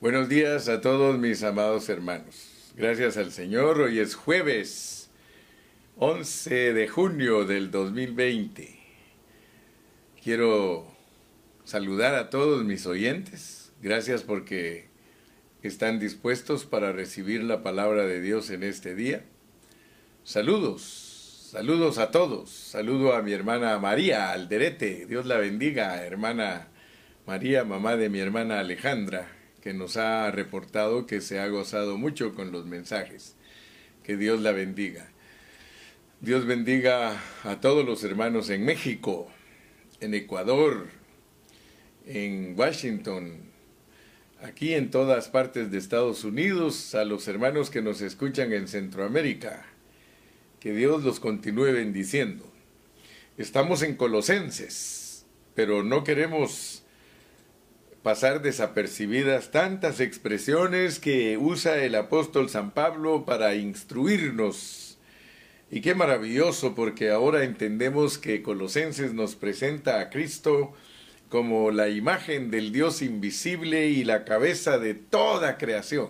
Buenos días a todos mis amados hermanos. Gracias al Señor, hoy es jueves 11 de junio del 2020. Quiero saludar a todos mis oyentes. Gracias porque están dispuestos para recibir la palabra de Dios en este día. Saludos, saludos a todos. Saludo a mi hermana María Alderete. Dios la bendiga, hermana María, mamá de mi hermana Alejandra que nos ha reportado que se ha gozado mucho con los mensajes. Que Dios la bendiga. Dios bendiga a todos los hermanos en México, en Ecuador, en Washington, aquí en todas partes de Estados Unidos, a los hermanos que nos escuchan en Centroamérica. Que Dios los continúe bendiciendo. Estamos en Colosenses, pero no queremos pasar desapercibidas tantas expresiones que usa el apóstol San Pablo para instruirnos. Y qué maravilloso porque ahora entendemos que Colosenses nos presenta a Cristo como la imagen del Dios invisible y la cabeza de toda creación.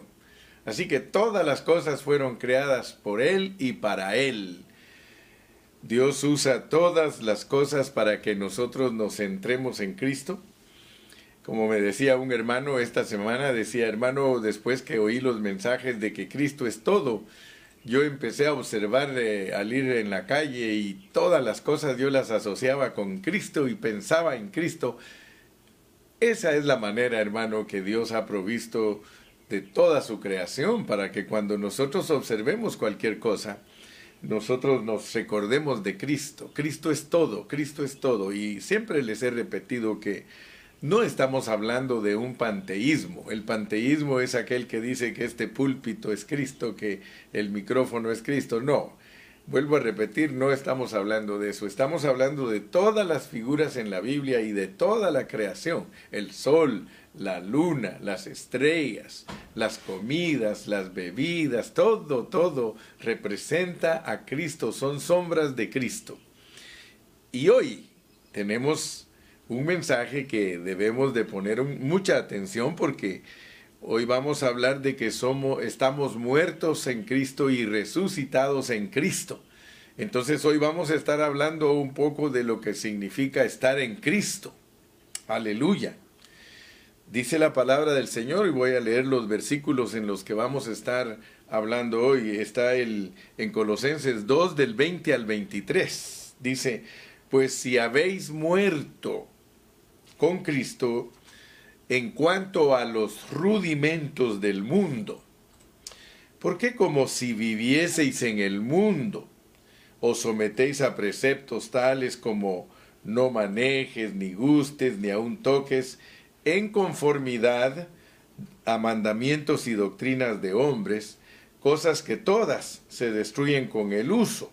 Así que todas las cosas fueron creadas por Él y para Él. Dios usa todas las cosas para que nosotros nos centremos en Cristo como me decía un hermano esta semana, decía, hermano, después que oí los mensajes de que Cristo es todo, yo empecé a observar eh, al ir en la calle y todas las cosas yo las asociaba con Cristo y pensaba en Cristo. Esa es la manera, hermano, que Dios ha provisto de toda su creación para que cuando nosotros observemos cualquier cosa, nosotros nos recordemos de Cristo. Cristo es todo, Cristo es todo. Y siempre les he repetido que no estamos hablando de un panteísmo. El panteísmo es aquel que dice que este púlpito es Cristo, que el micrófono es Cristo. No, vuelvo a repetir, no estamos hablando de eso. Estamos hablando de todas las figuras en la Biblia y de toda la creación. El sol, la luna, las estrellas, las comidas, las bebidas, todo, todo representa a Cristo, son sombras de Cristo. Y hoy tenemos un mensaje que debemos de poner mucha atención porque hoy vamos a hablar de que somos estamos muertos en Cristo y resucitados en Cristo. Entonces hoy vamos a estar hablando un poco de lo que significa estar en Cristo. Aleluya. Dice la palabra del Señor y voy a leer los versículos en los que vamos a estar hablando hoy. Está el, en Colosenses 2 del 20 al 23. Dice, pues si habéis muerto con Cristo en cuanto a los rudimentos del mundo. Porque como si vivieseis en el mundo, os sometéis a preceptos tales como no manejes, ni gustes, ni aun toques, en conformidad a mandamientos y doctrinas de hombres, cosas que todas se destruyen con el uso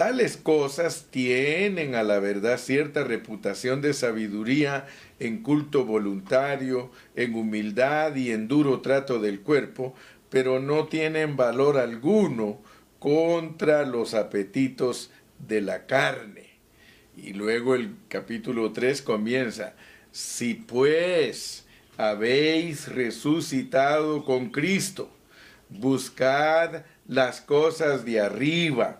Tales cosas tienen a la verdad cierta reputación de sabiduría en culto voluntario, en humildad y en duro trato del cuerpo, pero no tienen valor alguno contra los apetitos de la carne. Y luego el capítulo 3 comienza, si pues habéis resucitado con Cristo, buscad las cosas de arriba,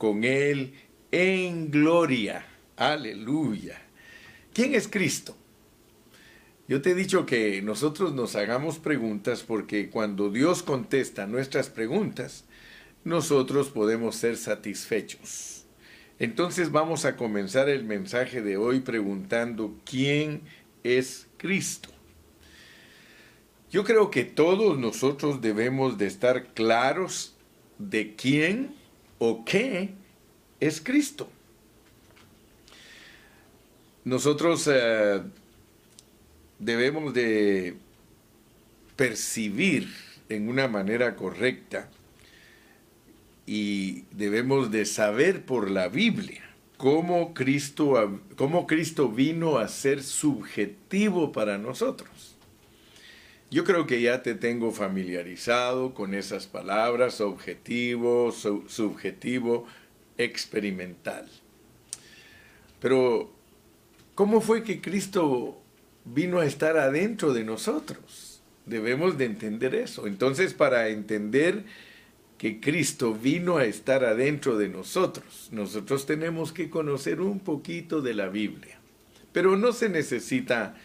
con Él en gloria. Aleluya. ¿Quién es Cristo? Yo te he dicho que nosotros nos hagamos preguntas porque cuando Dios contesta nuestras preguntas, nosotros podemos ser satisfechos. Entonces vamos a comenzar el mensaje de hoy preguntando quién es Cristo. Yo creo que todos nosotros debemos de estar claros de quién o qué es Cristo. Nosotros eh, debemos de percibir en una manera correcta y debemos de saber por la Biblia cómo Cristo, cómo Cristo vino a ser subjetivo para nosotros. Yo creo que ya te tengo familiarizado con esas palabras, objetivo, subjetivo, experimental. Pero, ¿cómo fue que Cristo vino a estar adentro de nosotros? Debemos de entender eso. Entonces, para entender que Cristo vino a estar adentro de nosotros, nosotros tenemos que conocer un poquito de la Biblia. Pero no se necesita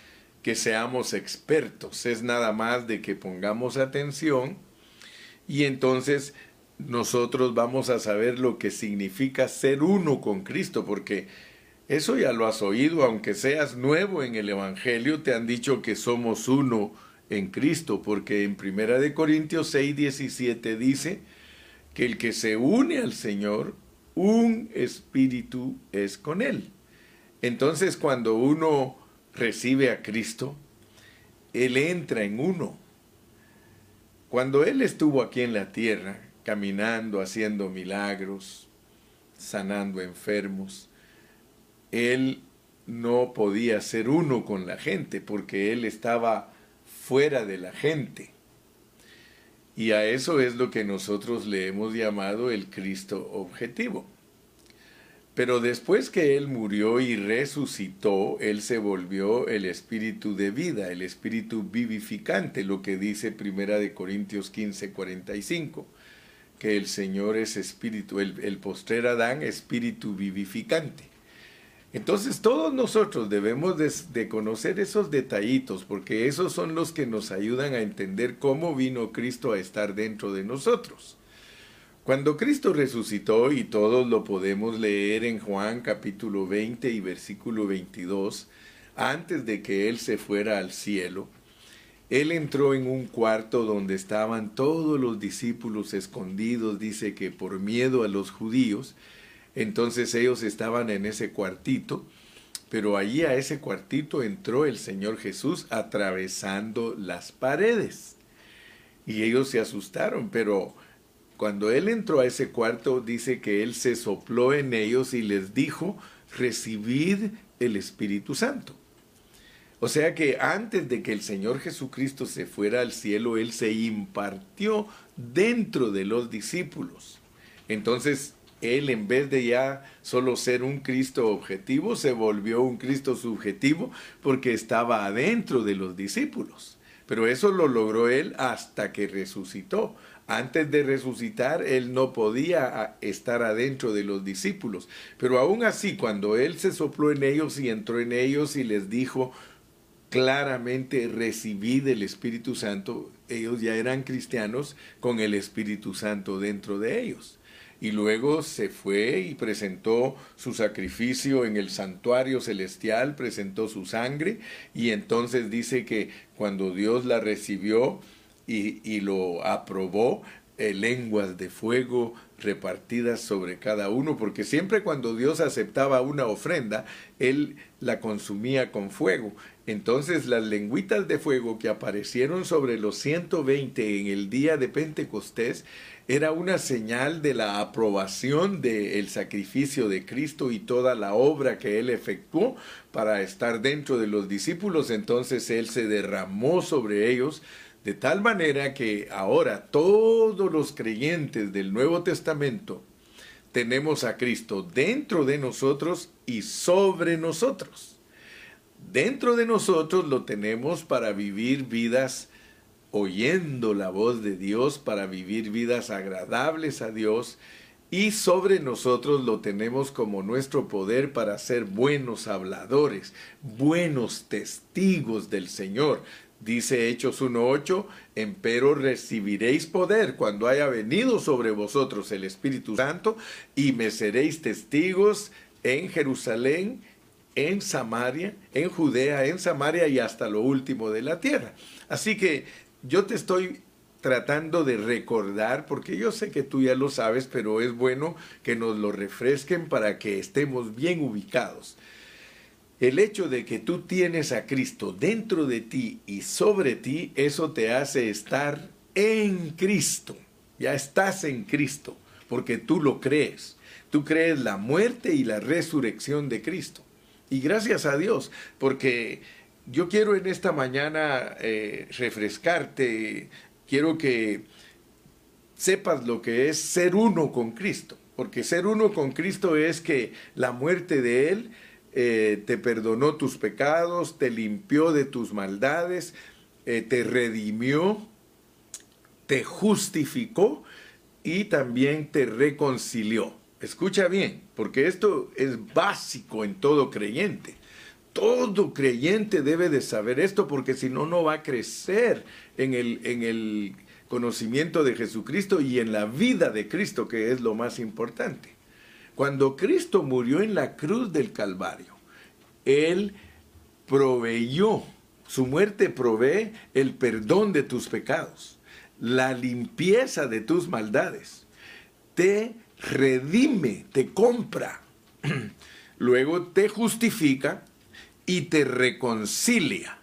que seamos expertos, es nada más de que pongamos atención y entonces nosotros vamos a saber lo que significa ser uno con Cristo, porque eso ya lo has oído, aunque seas nuevo en el Evangelio, te han dicho que somos uno en Cristo, porque en Primera de Corintios 6, 17 dice que el que se une al Señor, un espíritu es con él. Entonces cuando uno recibe a Cristo, Él entra en uno. Cuando Él estuvo aquí en la tierra, caminando, haciendo milagros, sanando enfermos, Él no podía ser uno con la gente porque Él estaba fuera de la gente. Y a eso es lo que nosotros le hemos llamado el Cristo objetivo. Pero después que Él murió y resucitó, Él se volvió el espíritu de vida, el espíritu vivificante, lo que dice Primera de Corintios 15, 45, que el Señor es espíritu, el, el postrer Adán, espíritu vivificante. Entonces todos nosotros debemos de, conocer esos detallitos, porque esos son los que nos ayudan a entender cómo vino Cristo a estar dentro de nosotros. Cuando Cristo resucitó, y todos lo podemos leer en Juan capítulo 20 y versículo 22, antes de que Él se fuera al cielo, Él entró en un cuarto donde estaban todos los discípulos escondidos, dice que por miedo a los judíos, entonces ellos estaban en ese cuartito, pero allí a ese cuartito entró el Señor Jesús atravesando las paredes. Y ellos se asustaron, pero cuando él entró a ese cuarto, dice que él se sopló en ellos y les dijo, recibid el Espíritu Santo. O sea que antes de que el Señor Jesucristo se fuera al cielo, Él se impartió dentro de los discípulos. Entonces, Él en vez de ya solo ser un Cristo objetivo, se volvió un Cristo subjetivo porque estaba adentro de los discípulos. Pero eso lo logró Él hasta que resucitó. Antes de resucitar, él no podía estar adentro de los discípulos. Pero aún así, cuando él se sopló en ellos y entró en ellos y les dijo claramente, recibid el Espíritu Santo, ellos ya eran cristianos con el Espíritu Santo dentro de ellos. Y luego se fue y presentó su sacrificio en el santuario celestial, presentó su sangre y entonces dice que cuando Dios la recibió, y, lo aprobó eh, lenguas de fuego repartidas sobre cada uno, porque siempre cuando Dios aceptaba una ofrenda, Él la consumía con fuego. Entonces las lengüitas de fuego que aparecieron sobre los 120 en el día de Pentecostés era una señal de la aprobación del sacrificio de Cristo y toda la obra que Él efectuó para estar dentro de los discípulos. Entonces Él se derramó sobre ellos de tal manera que ahora todos los creyentes del Nuevo Testamento tenemos a Cristo dentro de nosotros y sobre nosotros. Dentro de nosotros lo tenemos para vivir vidas oyendo la voz de Dios, para vivir vidas agradables a Dios, y sobre nosotros lo tenemos como nuestro poder para ser buenos habladores, buenos testigos del Señor, Dice Hechos 1.8, empero recibiréis poder cuando haya venido sobre vosotros el Espíritu Santo y me seréis testigos en Jerusalén, en Samaria, en Judea, en Samaria y hasta lo último de la tierra. Así que yo te estoy tratando de recordar, porque yo sé que tú ya lo sabes, pero es bueno que nos lo refresquen para que estemos bien ubicados. El hecho de que tú tienes a Cristo dentro de ti y sobre ti, eso te hace estar en Cristo. Ya estás en Cristo, porque tú lo crees. Tú crees la muerte y la resurrección de Cristo. Y gracias a Dios, porque yo quiero en esta mañana eh, refrescarte, quiero que sepas lo que es ser uno con Cristo, porque ser uno con Cristo es que la muerte de Él eh, te perdonó tus pecados, te limpió de tus maldades, eh, te redimió, te justificó y también te reconcilió. Escucha bien, porque esto es básico en todo creyente. Todo creyente debe de saber esto porque si no, no va a crecer en el, en el conocimiento de Jesucristo y en la vida de Cristo, que es lo más importante. Cuando Cristo murió en la cruz del Calvario, Él proveyó, su muerte provee el perdón de tus pecados, la limpieza de tus maldades, te redime, te compra, luego te justifica y te reconcilia.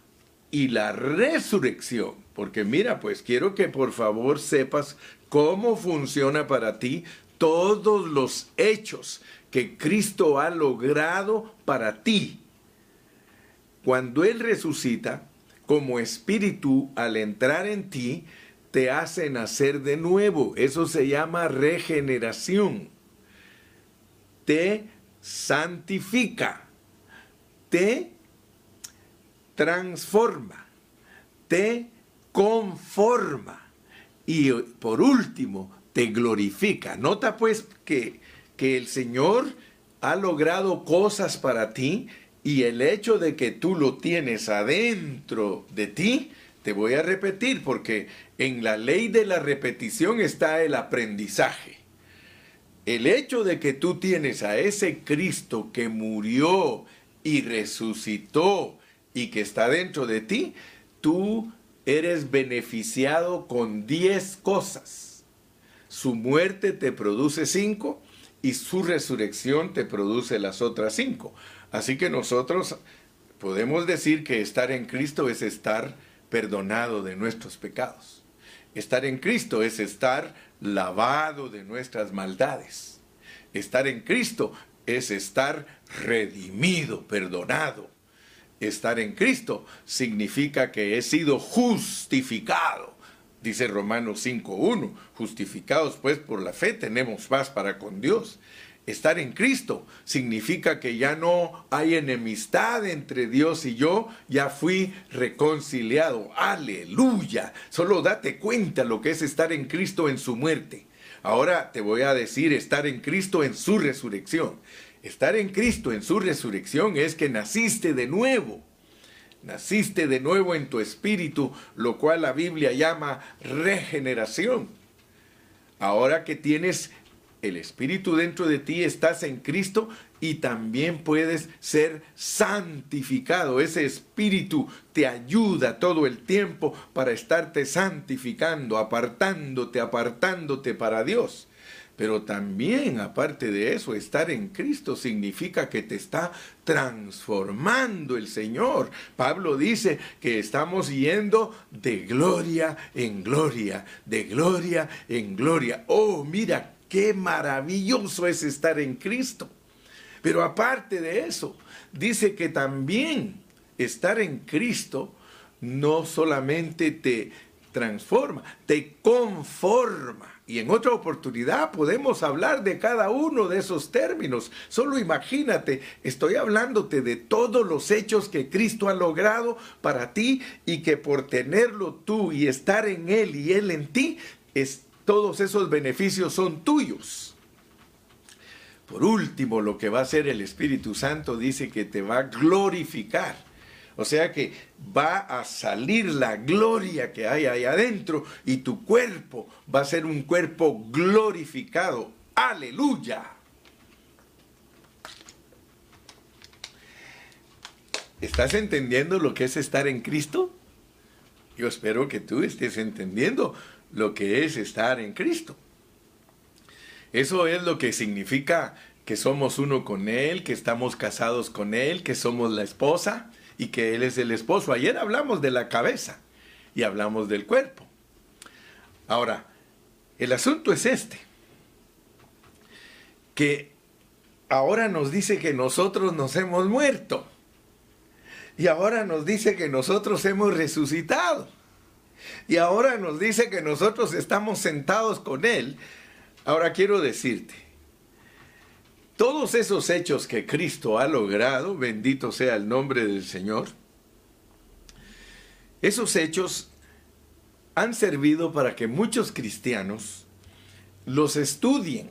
Y la resurrección, porque mira, pues quiero que por favor sepas cómo funciona para ti todos los hechos que Cristo ha logrado para ti. Cuando Él resucita, como espíritu, al entrar en ti, te hace nacer de nuevo. Eso se llama regeneración. Te santifica. Te transforma. Te conforma. Y por último, te glorifica. Nota pues que, que el Señor ha logrado cosas para ti y el hecho de que tú lo tienes adentro de ti, te voy a repetir porque en la ley de la repetición está el aprendizaje. El hecho de que tú tienes a ese Cristo que murió y resucitó y que está dentro de ti, tú eres beneficiado con 10 cosas. Su muerte te produce cinco y su resurrección te produce las otras cinco. Así que nosotros podemos decir que estar en Cristo es estar perdonado de nuestros pecados. Estar en Cristo es estar lavado de nuestras maldades. Estar en Cristo es estar redimido, perdonado. Estar en Cristo significa que he sido justificado. Dice Romanos 5.1, justificados pues por la fe tenemos paz para con Dios. Estar en Cristo significa que ya no hay enemistad entre Dios y yo, ya fui reconciliado. Aleluya. Solo date cuenta lo que es estar en Cristo en su muerte. Ahora te voy a decir estar en Cristo en su resurrección. Estar en Cristo en su resurrección es que naciste de nuevo. Naciste de nuevo en tu espíritu, lo cual la Biblia llama regeneración. Ahora que tienes el Espíritu dentro de ti, estás en Cristo y también puedes ser santificado. Ese Espíritu te ayuda todo el tiempo para estarte santificando, apartándote, apartándote para Dios. Pero también, aparte de eso, estar en Cristo significa que te está transformando el Señor. Pablo dice que estamos yendo de gloria en gloria, de gloria en gloria. Oh, mira Qué maravilloso es estar en Cristo. Pero aparte de eso, dice que también estar en Cristo no solamente te transforma, te conforma. Y en otra oportunidad podemos hablar de cada uno de esos términos. Solo imagínate, estoy hablándote de todos los hechos que Cristo ha logrado para ti y que por tenerlo tú y estar en Él y Él en ti, todos esos beneficios son tuyos. Por último, lo que va a hacer el Espíritu Santo dice que te va a glorificar. O sea que va a salir la gloria que hay ahí adentro y tu cuerpo va a ser un cuerpo glorificado. Aleluya. ¿Estás entendiendo lo que es estar en Cristo? Yo espero que tú estés entendiendo lo que es estar en Cristo. Eso es lo que significa que somos uno con Él, que estamos casados con Él, que somos la esposa y que Él es el esposo. Ayer hablamos de la cabeza y hablamos del cuerpo. Ahora, el asunto es este, que ahora nos dice que nosotros nos hemos muerto y ahora nos dice que nosotros hemos resucitado y ahora nos dice que nosotros estamos sentados con Él. Ahora quiero decirte, todos esos hechos que Cristo ha logrado, bendito sea el nombre del Señor, esos hechos han servido para que muchos cristianos los estudien.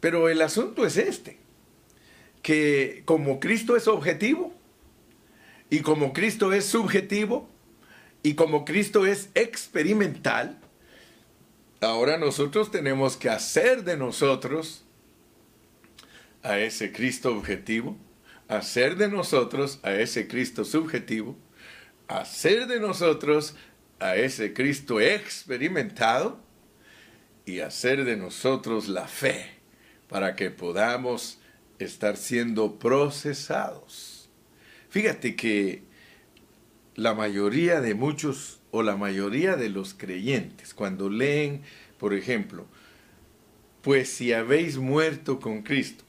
Pero el asunto es este, que como Cristo es objetivo y como Cristo es subjetivo y como Cristo es experimental, ahora nosotros tenemos que hacer de nosotros a ese Cristo objetivo, hacer de nosotros a ese Cristo subjetivo, hacer de nosotros a ese Cristo experimentado y hacer de nosotros la fe para que podamos estar siendo procesados. Fíjate que la mayoría de muchos o la mayoría de los creyentes cuando leen, por ejemplo, pues si habéis muerto con Cristo,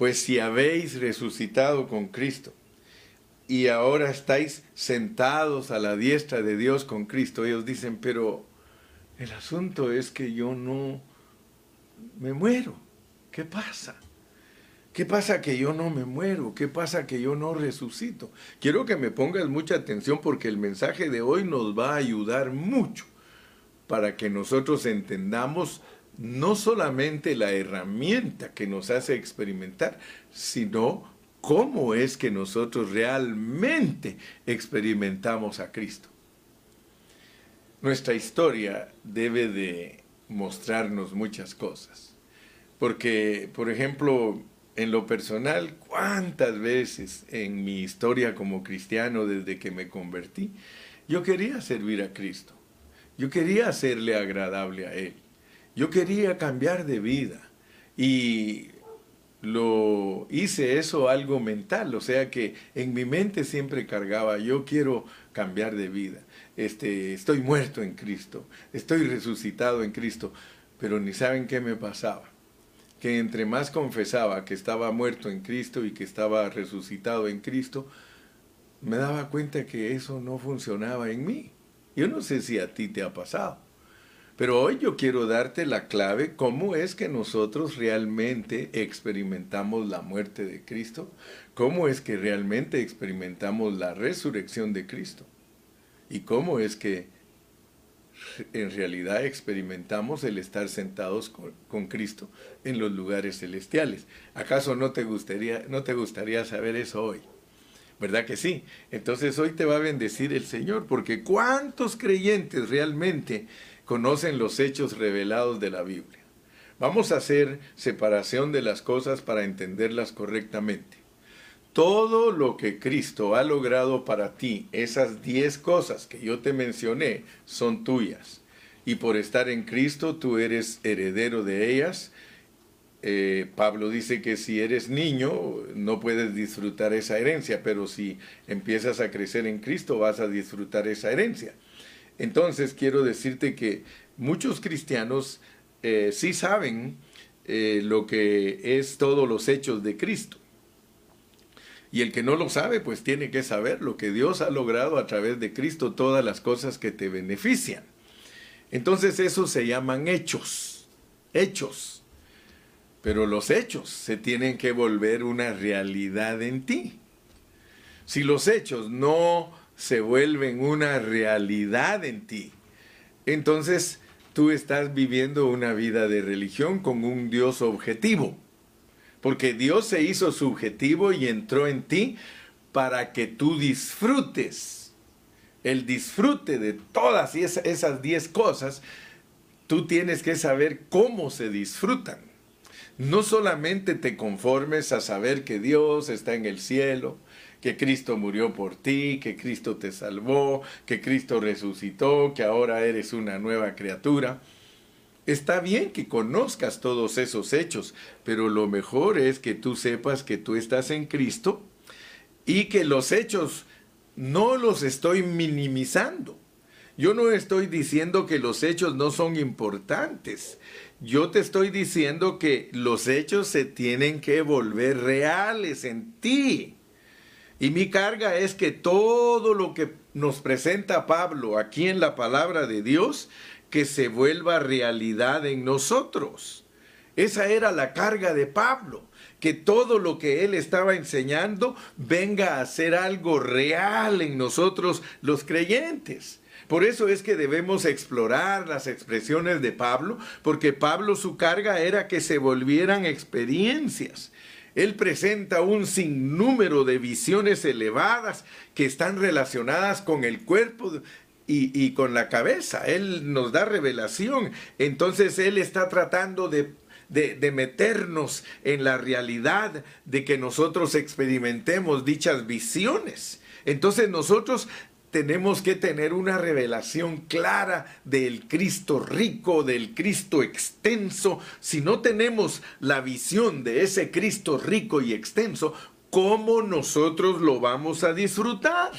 pues si habéis resucitado con Cristo y ahora estáis sentados a la diestra de Dios con Cristo, ellos dicen, pero el asunto es que yo no me muero. ¿Qué pasa? ¿Qué pasa que yo no me muero? ¿Qué pasa que yo no resucito? Quiero que me pongas mucha atención porque el mensaje de hoy nos va a ayudar mucho para que nosotros entendamos no solamente la herramienta que nos hace experimentar, sino cómo es que nosotros realmente experimentamos a Cristo. Nuestra historia debe de mostrarnos muchas cosas. Porque, por ejemplo, en lo personal, cuántas veces en mi historia como cristiano desde que me convertí, yo quería servir a Cristo. Yo quería hacerle agradable a Él. Yo quería cambiar de vida y lo hice eso algo mental, o sea que en mi mente siempre cargaba, yo quiero cambiar de vida, este, estoy muerto en Cristo, estoy resucitado en Cristo, pero ni saben qué me pasaba, que entre más confesaba que estaba muerto en Cristo y que estaba resucitado en Cristo, me daba cuenta que eso no funcionaba en mí. Yo no sé si a ti te ha pasado. Pero hoy yo quiero darte la clave, cómo es que nosotros realmente experimentamos la muerte de Cristo, cómo es que realmente experimentamos la resurrección de Cristo y cómo es que en realidad experimentamos el estar sentados con, Cristo en los lugares celestiales. ¿Acaso no te gustaría, no te gustaría saber eso hoy? ¿Verdad que sí? Entonces hoy te va a bendecir el Señor, porque ¿cuántos creyentes realmente conocen los hechos revelados de la Biblia. Vamos a hacer separación de las cosas para entenderlas correctamente. Todo lo que Cristo ha logrado para ti, esas diez cosas que yo te mencioné, son tuyas. Y por estar en Cristo tú eres heredero de ellas. Eh, Pablo dice que si eres niño no puedes disfrutar esa herencia, pero si empiezas a crecer en Cristo vas a disfrutar esa herencia. Entonces quiero decirte que muchos cristianos eh, sí saben eh, lo que es todos los hechos de Cristo. Y el que no lo sabe, pues tiene que saber lo que Dios ha logrado a través de Cristo, todas las cosas que te benefician. Entonces esos se llaman hechos, hechos. Pero los hechos se tienen que volver una realidad en ti. Si los hechos no se vuelven una realidad en ti. Entonces tú estás viviendo una vida de religión con un Dios objetivo. Porque Dios se hizo subjetivo y entró en ti para que tú disfrutes. El disfrute de todas esas diez cosas, tú tienes que saber cómo se disfrutan. No solamente te conformes a saber que Dios está en el cielo, que Cristo murió por ti, que Cristo te salvó, que Cristo resucitó, que ahora eres una nueva criatura. Está bien que conozcas todos esos hechos, pero lo mejor es que tú sepas que tú estás en Cristo y que los hechos no los estoy minimizando. Yo no estoy diciendo que los hechos no son importantes. Yo te estoy diciendo que los hechos se tienen que volver reales en ti. Y mi carga es que todo lo que nos presenta Pablo aquí en la palabra de Dios, que se vuelva realidad en nosotros. Esa era la carga de Pablo, que todo lo que él estaba enseñando venga a ser algo real en nosotros los creyentes. Por eso es que debemos explorar las expresiones de Pablo, porque Pablo su carga era que se volvieran experiencias. Él presenta un sinnúmero de visiones elevadas que están relacionadas con el cuerpo y, y, con la cabeza. Él nos da revelación. Entonces Él está tratando de, de, de, meternos en la realidad de que nosotros experimentemos dichas visiones. Entonces nosotros tenemos que tener una revelación clara del Cristo rico, del Cristo extenso. Si no tenemos la visión de ese Cristo rico y extenso, ¿cómo nosotros lo vamos a disfrutar?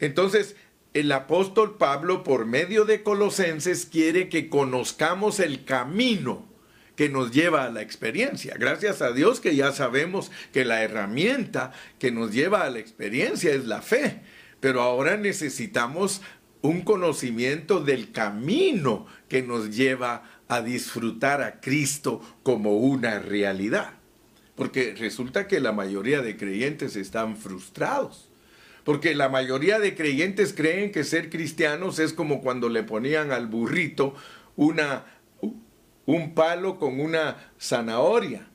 Entonces, el apóstol Pablo, por medio de Colosenses, quiere que conozcamos el camino que nos lleva a la experiencia. Gracias a Dios que ya sabemos que la herramienta que nos lleva a la experiencia es la fe pero ahora necesitamos un conocimiento del camino que nos lleva a disfrutar a Cristo como una realidad. Porque resulta que la mayoría de creyentes están frustrados. Porque la mayoría de creyentes creen que ser cristianos es como cuando le ponían al burrito una, un palo con una zanahoria.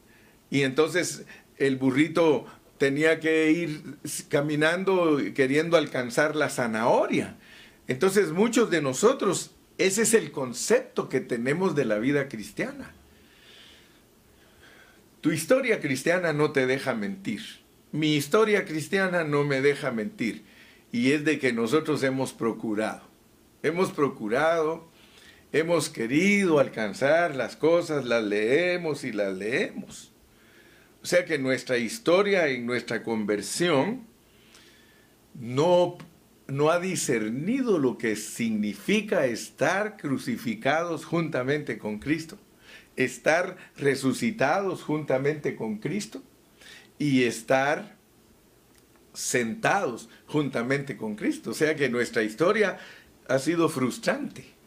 Y entonces el burrito tenía que ir caminando queriendo alcanzar la zanahoria. Entonces muchos de nosotros, ese es el concepto que tenemos de la vida cristiana. Tu historia cristiana no te deja mentir. Mi historia cristiana no me deja mentir. Y es de que nosotros hemos procurado. Hemos procurado, hemos querido alcanzar las cosas, las leemos y las leemos. O sea que nuestra historia y nuestra conversión no, no ha discernido lo que significa estar crucificados juntamente con Cristo, estar resucitados juntamente con Cristo y estar sentados juntamente con Cristo. O sea que nuestra historia ha sido frustrante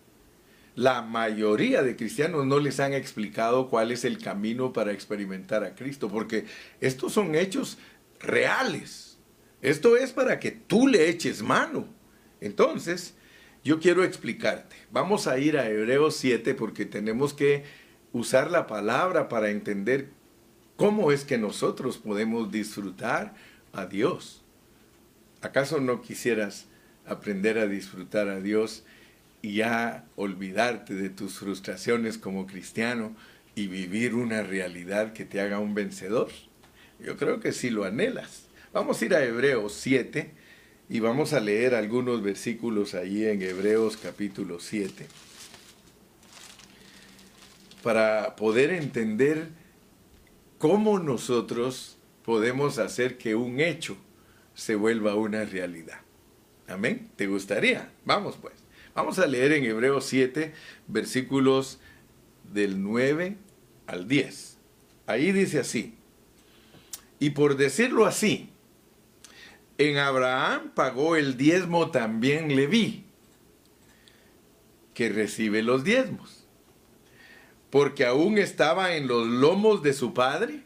la mayoría de cristianos no les han explicado cuál es el camino para experimentar a Cristo, porque estos son hechos reales. Esto es para que tú le eches mano. Entonces, yo quiero explicarte. Vamos a ir a Hebreos 7 porque tenemos que usar la palabra para entender cómo es que nosotros podemos disfrutar a Dios. ¿Acaso no quisieras aprender a disfrutar a Dios? Y ya olvidarte de tus frustraciones como cristiano y vivir una realidad que te haga un vencedor? Yo creo que sí lo anhelas. Vamos a ir a Hebreos 7 y vamos a leer algunos versículos ahí en Hebreos capítulo 7 para poder entender cómo nosotros podemos hacer que un hecho se vuelva una realidad. Amén. ¿Te gustaría? Vamos pues. Vamos a leer en Hebreos 7, versículos del 9 al 10. Ahí dice así, y por decirlo así, en Abraham pagó el diezmo también Leví, que recibe los diezmos, porque aún estaba en los lomos de su padre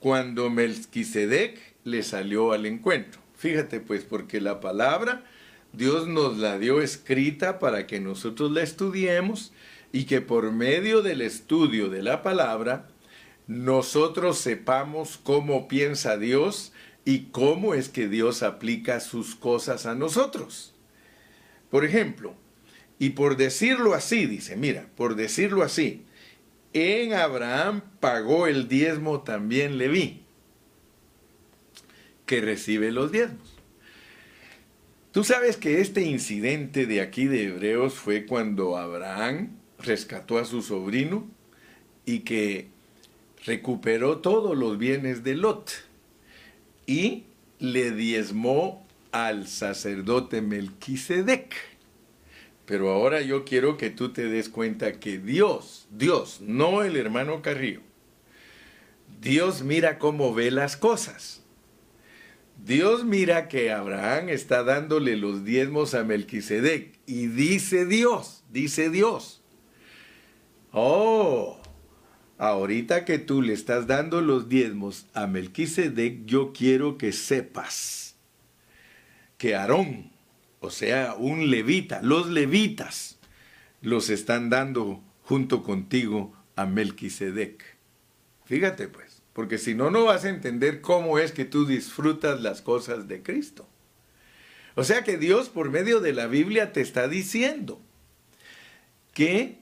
cuando Melquisedec le salió al encuentro. Fíjate pues, porque la palabra Dios nos la dio escrita para que nosotros la estudiemos y que por medio del estudio de la palabra nosotros sepamos cómo piensa Dios y cómo es que Dios aplica sus cosas a nosotros. Por ejemplo, y por decirlo así, dice, mira, por decirlo así, en Abraham pagó el diezmo también Leví, que recibe los diezmos. Tú sabes que este incidente de aquí de Hebreos fue cuando Abraham rescató a su sobrino y que recuperó todos los bienes de Lot y le diezmó al sacerdote Melquisedec. Pero ahora yo quiero que tú te des cuenta que Dios, Dios, no el hermano Carrillo, Dios mira cómo ve las cosas. Dios mira que Abraham está dándole los diezmos a Melquisedec y dice Dios, dice Dios. Oh, ahorita que tú le estás dando los diezmos a Melquisedec, yo quiero que sepas que Aarón, o sea, un levita, los levitas, los están dando junto contigo a Melquisedec. Fíjate pues, porque si no, no vas a entender cómo es que tú disfrutas las cosas de Cristo. O sea que Dios por medio de la Biblia te está diciendo que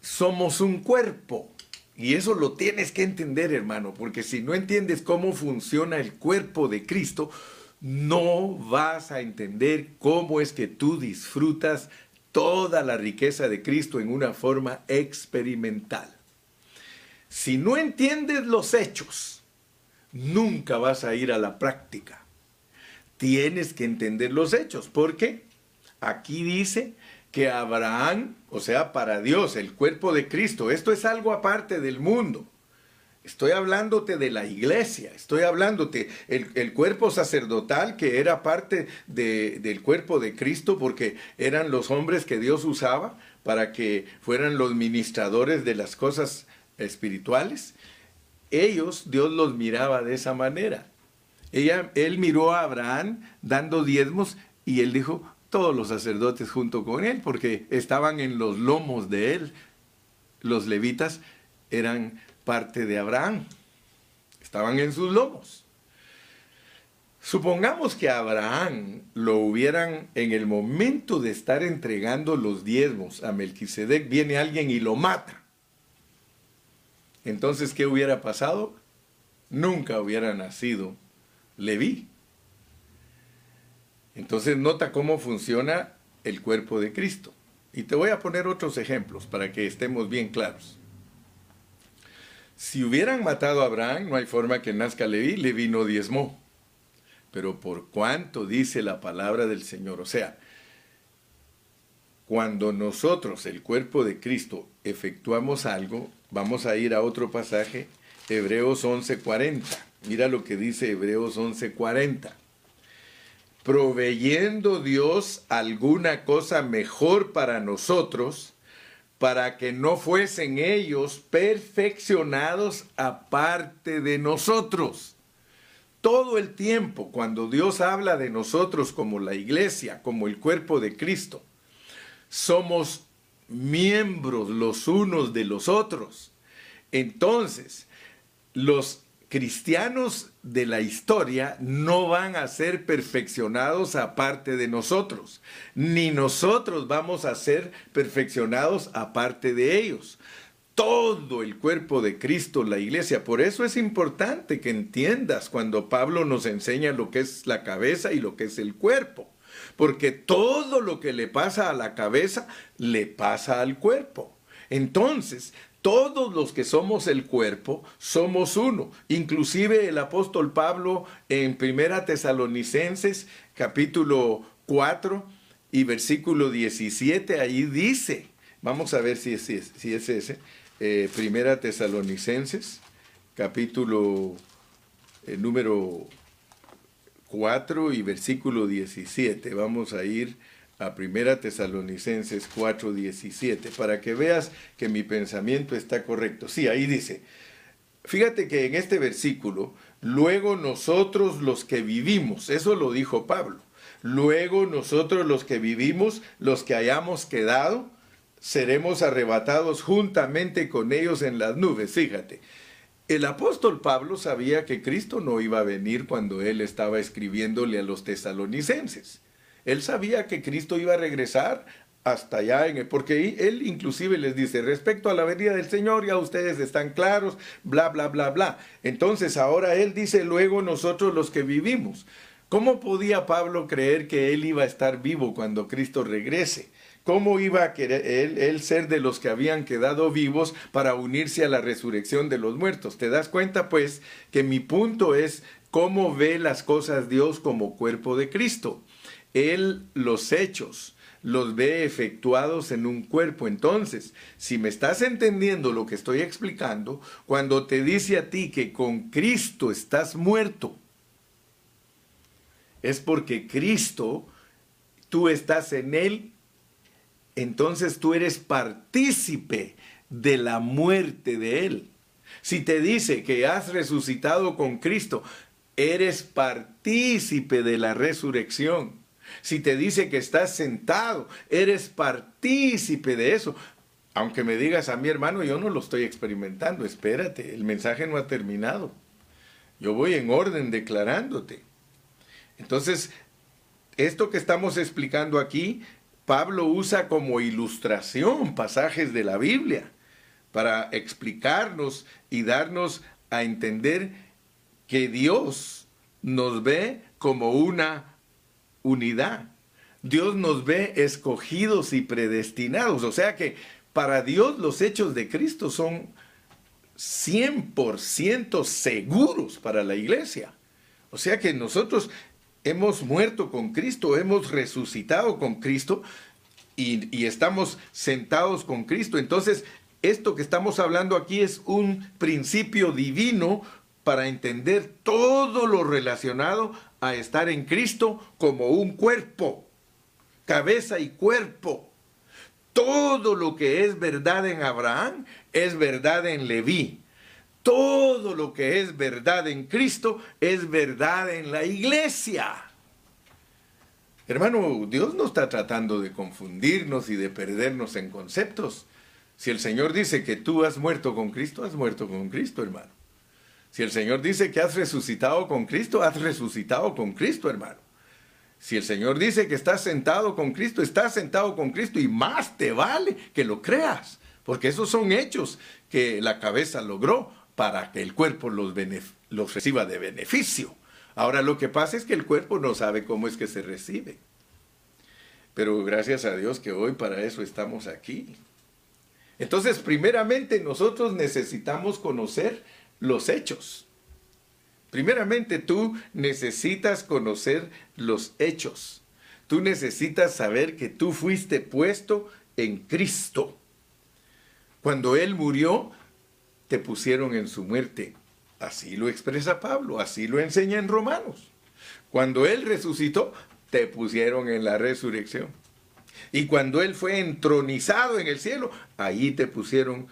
somos un cuerpo. Y eso lo tienes que entender, hermano, porque si no entiendes cómo funciona el cuerpo de Cristo, no vas a entender cómo es que tú disfrutas toda la riqueza de Cristo en una forma experimental. Si no entiendes los hechos, nunca vas a ir a la práctica. Tienes que entender los hechos, porque aquí dice que Abraham, o sea, para Dios, el cuerpo de Cristo, esto es algo aparte del mundo. Estoy hablándote de la iglesia, estoy hablándote el, cuerpo sacerdotal que era parte del cuerpo de Cristo porque eran los hombres que Dios usaba para que fueran los ministradores de las cosas espirituales. Ellos, Dios los miraba de esa manera. Ella, él miró a Abraham dando diezmos y él dijo, todos los sacerdotes junto con él, porque estaban en los lomos de él. Los levitas eran parte de Abraham, estaban en sus lomos. Supongamos que a Abraham lo hubieran en el momento de estar entregando los diezmos a Melquisedec, viene alguien y lo mata. Entonces, ¿qué hubiera pasado? Nunca hubiera nacido Leví. Entonces nota cómo funciona el cuerpo de Cristo. Y te voy a poner otros ejemplos para que estemos bien claros. Si hubieran matado a Abraham, no hay forma que nazca Leví, Leví no diezmó. Pero por cuánto dice la palabra del Señor. O sea, cuando nosotros, el cuerpo de Cristo, efectuamos algo, vamos a ir a otro pasaje, Hebreos 11:40. Mira lo que dice Hebreos 11:40 proveyendo Dios alguna cosa mejor para nosotros, para que no fuesen ellos perfeccionados aparte de nosotros. Todo el tiempo, cuando Dios habla de nosotros como la iglesia, como el cuerpo de Cristo, somos miembros los unos de los otros. Entonces, los cristianos de la historia no van a ser perfeccionados aparte de nosotros, ni nosotros vamos a ser perfeccionados aparte de ellos. Todo el cuerpo de Cristo, la iglesia. Por eso es importante que entiendas cuando Pablo nos enseña lo que es la cabeza y lo que es el cuerpo. Porque todo lo que le pasa a la cabeza le pasa al cuerpo. Entonces, todos los que somos el cuerpo somos uno. Inclusive el apóstol Pablo en Primera Tesalonicenses capítulo 4 y versículo 17 ahí dice, vamos a ver si es, ese, eh, Primera Tesalonicenses capítulo número 4 y versículo 17. Vamos a ir a Primera Tesalonicenses 4:17, para que veas que mi pensamiento está correcto. Sí, ahí dice, fíjate que en este versículo, luego nosotros los que vivimos, eso lo dijo Pablo, luego nosotros los que vivimos, los que hayamos quedado, seremos arrebatados juntamente con ellos en las nubes, fíjate. El apóstol Pablo sabía que Cristo no iba a venir cuando él estaba escribiéndole a los tesalonicenses. Él sabía que Cristo iba a regresar hasta allá, en porque él inclusive les dice, respecto a la venida del Señor, ya ustedes están claros, bla, bla, bla, bla. Entonces ahora él dice, luego nosotros los que vivimos. ¿Cómo podía Pablo creer que él iba a estar vivo cuando Cristo regrese? ¿Cómo iba a querer él, ser de los que habían quedado vivos para unirse a la resurrección de los muertos? ¿Te das cuenta pues que mi punto es cómo ve las cosas Dios como cuerpo de Cristo? Él los hechos los ve efectuados en un cuerpo. Entonces, si me estás entendiendo lo que estoy explicando, cuando te dice a ti que con Cristo estás muerto, es porque Cristo, tú estás en Él, entonces tú eres partícipe de la muerte de Él. Si te dice que has resucitado con Cristo, eres partícipe de la resurrección. Si te dice que estás sentado, eres partícipe de eso. Aunque me digas a mi hermano, yo no lo estoy experimentando. Espérate, el mensaje no ha terminado. Yo voy en orden declarándote. Entonces, esto que estamos explicando aquí, Pablo usa como ilustración pasajes de la Biblia para explicarnos y darnos a entender que Dios nos ve como una unidad. Dios nos ve escogidos y predestinados. O sea que para Dios los hechos de Cristo son 100% seguros para la iglesia. O sea que nosotros hemos muerto con Cristo, hemos resucitado con Cristo y, estamos sentados con Cristo. Entonces, esto que estamos hablando aquí es un principio divino para entender todo lo relacionado a estar en Cristo como un cuerpo, cabeza y cuerpo. Todo lo que es verdad en Abraham es verdad en Leví todo lo que es verdad en Cristo es verdad en la iglesia. Hermano, Dios no está tratando de confundirnos y de perdernos en conceptos. Si el Señor dice que tú has muerto con Cristo, has muerto con Cristo, hermano. Si el Señor dice que has resucitado con Cristo, has resucitado con Cristo, hermano. Si el Señor dice que estás sentado con Cristo, estás sentado con Cristo y más te vale que lo creas, porque esos son hechos que la cabeza logró para que el cuerpo los, reciba de beneficio. Ahora lo que pasa es que el cuerpo no sabe cómo es que se recibe. Pero gracias a Dios que hoy para eso estamos aquí. Entonces, primeramente nosotros necesitamos conocer los hechos. Primeramente tú necesitas conocer los hechos. Tú necesitas saber que tú fuiste puesto en Cristo. Cuando Él murió, te pusieron en su muerte. Así lo expresa Pablo, así lo enseña en Romanos. Cuando Él resucitó, te pusieron en la resurrección. Y cuando Él fue entronizado en el cielo, ahí te pusieron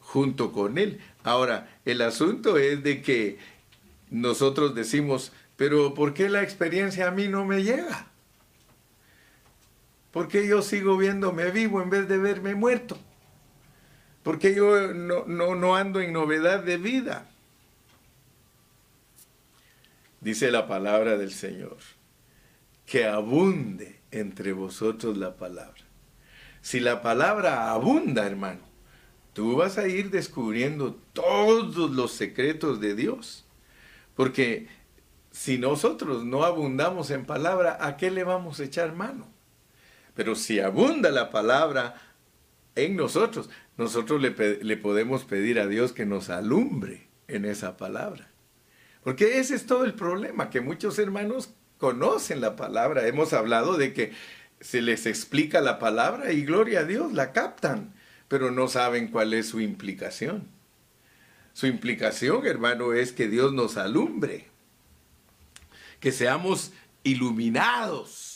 junto con Él. Ahora, el asunto es de que nosotros decimos, pero ¿por qué la experiencia a mí no me llega? ¿Por qué yo sigo viéndome vivo en vez de verme muerto? Porque yo no, no, ando en novedad de vida. Dice la palabra del Señor, que abunde entre vosotros la palabra. Si la palabra abunda, hermano, tú vas a ir descubriendo todos los secretos de Dios. Porque si nosotros no abundamos en palabra, ¿a qué le vamos a echar mano? Pero si abunda la palabra en nosotros, nosotros le, podemos pedir a Dios que nos alumbre en esa palabra. Porque ese es todo el problema, que muchos hermanos conocen la palabra. Hemos hablado de que se les explica la palabra y gloria a Dios, la captan, pero no saben cuál es su implicación. Su implicación, hermano, es que Dios nos alumbre, que seamos iluminados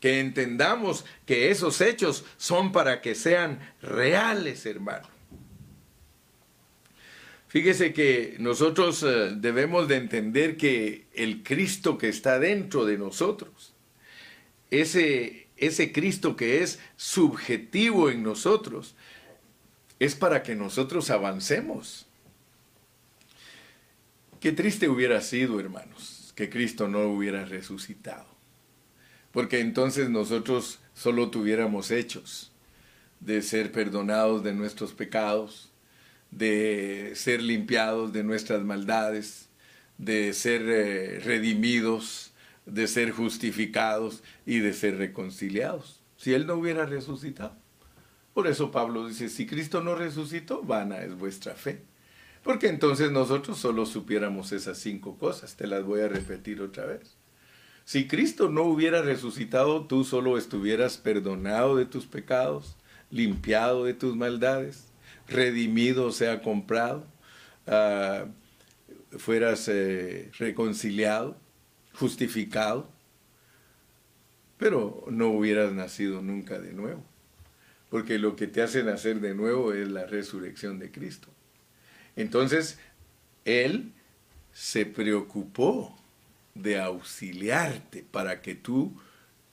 que entendamos que esos hechos son para que sean reales, hermano. Fíjese que nosotros eh, debemos de entender que el Cristo que está dentro de nosotros, ese, ese Cristo que es subjetivo en nosotros, es para que nosotros avancemos. Qué triste hubiera sido, hermanos, que Cristo no hubiera resucitado porque entonces nosotros solo tuviéramos hechos de ser perdonados de nuestros pecados, de ser limpiados de nuestras maldades, de ser eh, redimidos, de ser justificados y de ser reconciliados, si Él no hubiera resucitado. Por eso Pablo dice, si Cristo no resucitó, vana es vuestra fe. Porque entonces nosotros solo supiéramos esas cinco cosas. Te las voy a repetir otra vez. Si Cristo no hubiera resucitado, tú solo estuvieras perdonado de tus pecados, limpiado de tus maldades, redimido, sea, comprado, uh, fueras eh, reconciliado, justificado, pero no hubieras nacido nunca de nuevo, porque lo que te hace nacer de nuevo es la resurrección de Cristo. Entonces, Él se preocupó de auxiliarte para que tú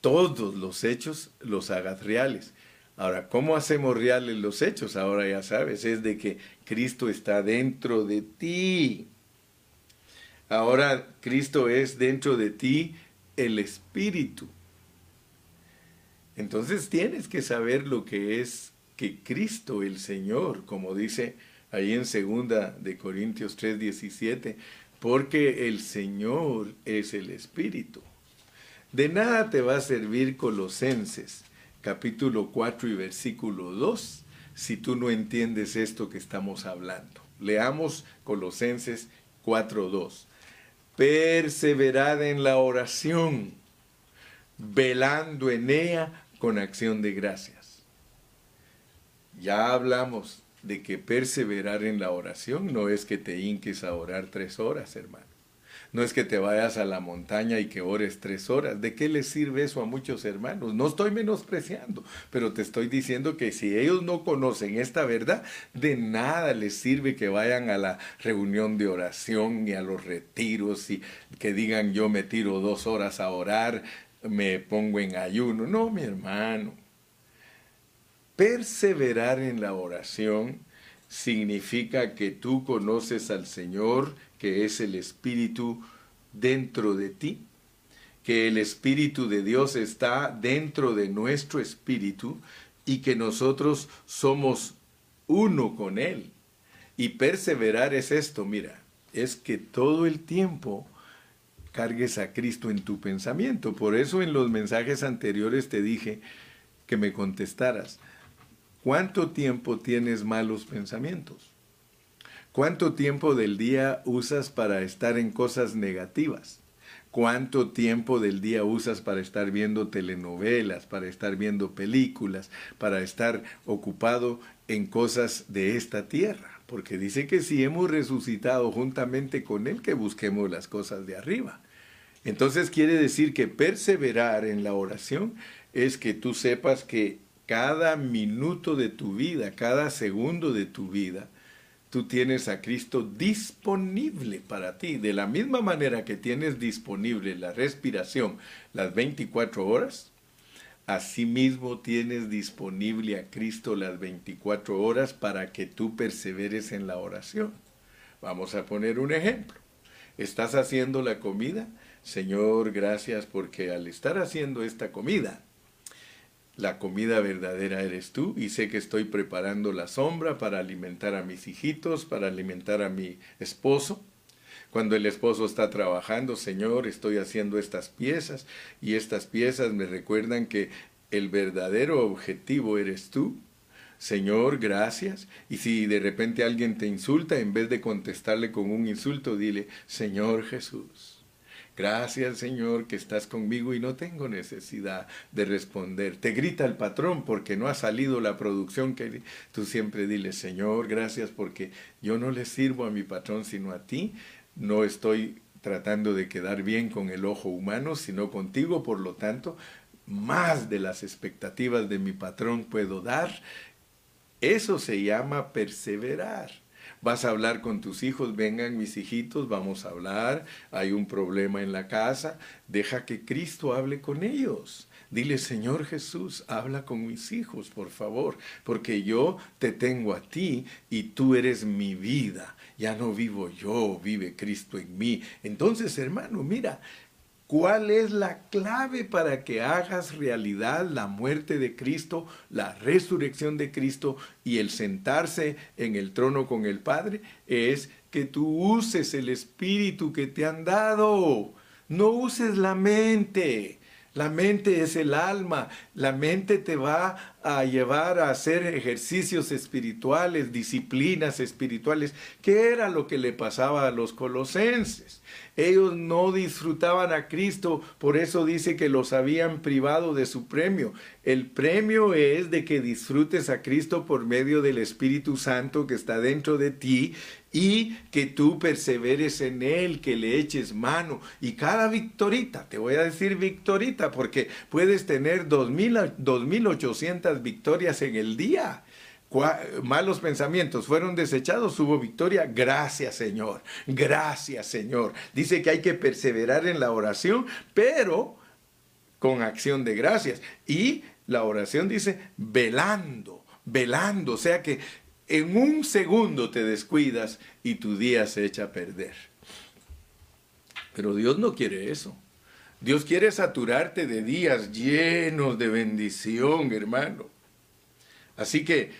todos los hechos los hagas reales. Ahora, ¿cómo hacemos reales los hechos? Ahora ya sabes, es de que Cristo está dentro de ti. Ahora Cristo es dentro de ti el Espíritu. Entonces tienes que saber lo que es que Cristo el Señor, como dice ahí en segunda de Corintios 3:17, porque el Señor es el Espíritu. De nada te va a servir Colosenses capítulo 4 y versículo 2 si tú no entiendes esto que estamos hablando. Leamos Colosenses 4:2 perseverad en la oración, velando en ella con acción de gracias. Ya hablamos de que perseverar en la oración no es que te hinques a orar tres horas, hermano. No es que te vayas a la montaña y que ores tres horas. ¿De qué les sirve eso a muchos hermanos? No estoy menospreciando, pero te estoy diciendo que si ellos no conocen esta verdad, de nada les sirve que vayan a la reunión de oración ni a los retiros y que digan yo me tiro dos horas a orar, me pongo en ayuno. No, mi hermano. Perseverar en la oración significa que tú conoces al Señor, que es el Espíritu dentro de ti, que el Espíritu de Dios está dentro de nuestro espíritu y que nosotros somos uno con Él. Y perseverar es esto, mira, es que todo el tiempo cargues a Cristo en tu pensamiento. Por eso en los mensajes anteriores te dije que me contestaras, ¿cuánto tiempo tienes malos pensamientos? ¿Cuánto tiempo del día usas para estar en cosas negativas? ¿Cuánto tiempo del día usas para estar viendo telenovelas, para estar viendo películas, para estar ocupado en cosas de esta tierra? Porque dice que si hemos resucitado juntamente con Él, que busquemos las cosas de arriba. Entonces quiere decir que perseverar en la oración es que tú sepas que cada minuto de tu vida, cada segundo de tu vida, tú tienes a Cristo disponible para ti. De la misma manera que tienes disponible la respiración las 24 horas, asimismo tienes disponible a Cristo las 24 horas para que tú perseveres en la oración. Vamos a poner un ejemplo. ¿Estás haciendo la comida? Señor, gracias porque al estar haciendo esta comida, la comida verdadera eres tú y sé que estoy preparando la sombra para alimentar a mis hijitos, para alimentar a mi esposo. Cuando el esposo está trabajando, Señor, estoy haciendo estas piezas y estas piezas me recuerdan que el verdadero objetivo eres tú. Señor, gracias. Y si de repente alguien te insulta, en vez de contestarle con un insulto, dile, Señor Jesús Gracias Señor que estás conmigo y no tengo necesidad de responder. Te grita el patrón porque no ha salido la producción que tú siempre dile, Señor, gracias porque yo no le sirvo a mi patrón sino a ti. No estoy tratando de quedar bien con el ojo humano, sino contigo, por lo tanto, más de las expectativas de mi patrón puedo dar. Eso se llama perseverar. Vas a hablar con tus hijos, vengan mis hijitos, vamos a hablar, hay un problema en la casa, deja que Cristo hable con ellos. Dile, Señor Jesús, habla con mis hijos, por favor, porque yo te tengo a ti y tú eres mi vida. Ya no vivo yo, vive Cristo en mí. Entonces, hermano, mira, ¿Cuál es la clave para que hagas realidad la muerte de Cristo, la resurrección de Cristo y el sentarse en el trono con el Padre? Es que tú uses el Espíritu que te han dado. No uses la mente. La mente es el alma. La mente te va a llevar a hacer ejercicios espirituales, disciplinas espirituales, que era lo que le pasaba a los colosenses. Ellos no disfrutaban a Cristo, por eso dice que los habían privado de su premio. El premio es de que disfrutes a Cristo por medio del Espíritu Santo que está dentro de ti y que tú perseveres en Él, que le eches mano. Y cada victorita, te voy a decir victorita, porque puedes tener 2.800 victorias en el día malos pensamientos fueron desechados, hubo victoria. Gracias Señor, gracias Señor. Dice que hay que perseverar en la oración, pero con acción de gracias. Y la oración dice velando, velando. O sea que en un segundo te descuidas y tu día se echa a perder. Pero Dios no quiere eso. Dios quiere saturarte de días llenos de bendición, hermano. Así que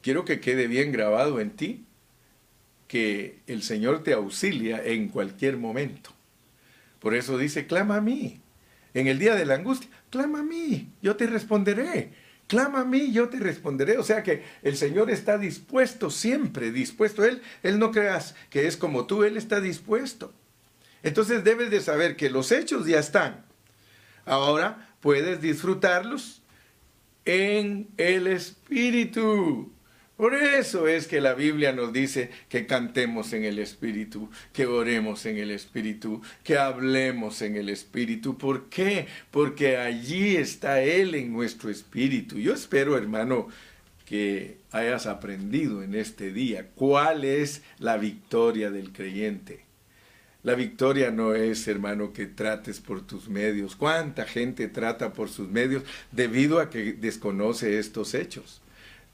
quiero que quede bien grabado en ti que el Señor te auxilia en cualquier momento. Por eso dice, clama a mí. En el día de la angustia, clama a mí, yo te responderé. Clama a mí, yo te responderé. O sea que el Señor está dispuesto, siempre dispuesto. Él, él no creas que es como tú, Él está dispuesto. Entonces debes de saber que los hechos ya están. Ahora puedes disfrutarlos en el Espíritu. Por eso es que la Biblia nos dice que cantemos en el Espíritu, que oremos en el Espíritu, que hablemos en el Espíritu. ¿Por qué? Porque allí está Él en nuestro Espíritu. Yo espero, hermano, que hayas aprendido en este día cuál es la victoria del creyente. La victoria no es, hermano, que trates por tus medios. ¿Cuánta gente trata por sus medios debido a que desconoce estos hechos?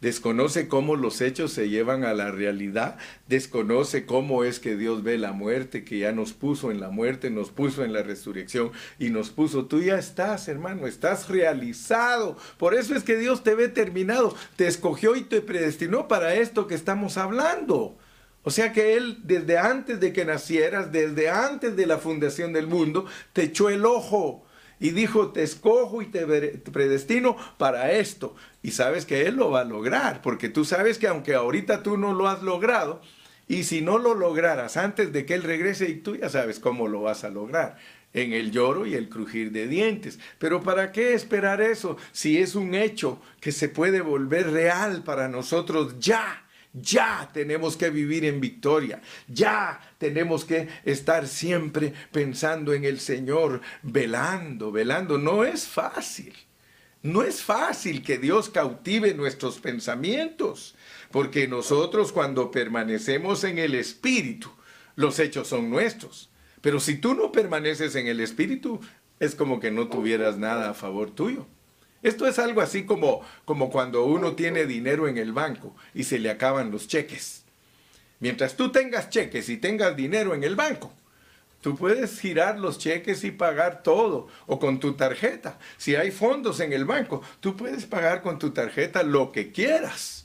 Desconoce cómo los hechos se llevan a la realidad, desconoce cómo es que Dios ve la muerte, que ya nos puso en la muerte, nos puso en la resurrección y nos puso, tú ya estás, hermano, estás realizado. Por eso es que Dios te ve terminado, te escogió y te predestinó para esto que estamos hablando. O sea que Él desde antes de que nacieras, desde antes de la fundación del mundo, te echó el ojo y dijo, te escojo y te predestino para esto. Y sabes que Él lo va a lograr, porque tú sabes que aunque ahorita tú no lo has logrado, y si no lo lograras antes de que Él regrese, y tú ya sabes cómo lo vas a lograr, en el lloro y el crujir de dientes. Pero ¿para qué esperar eso si es un hecho que se puede volver real para nosotros ya? Ya tenemos que vivir en victoria. Ya tenemos que estar siempre pensando en el Señor, velando, velando. No es fácil. No es fácil que Dios cautive nuestros pensamientos, porque nosotros cuando permanecemos en el Espíritu, los hechos son nuestros. Pero si tú no permaneces en el Espíritu, es como que no tuvieras nada a favor tuyo. Esto es algo así como, como cuando uno tiene dinero en el banco y se le acaban los cheques. Mientras tú tengas cheques y tengas dinero en el banco, tú puedes girar los cheques y pagar todo o con tu tarjeta. Si hay fondos en el banco, tú puedes pagar con tu tarjeta lo que quieras.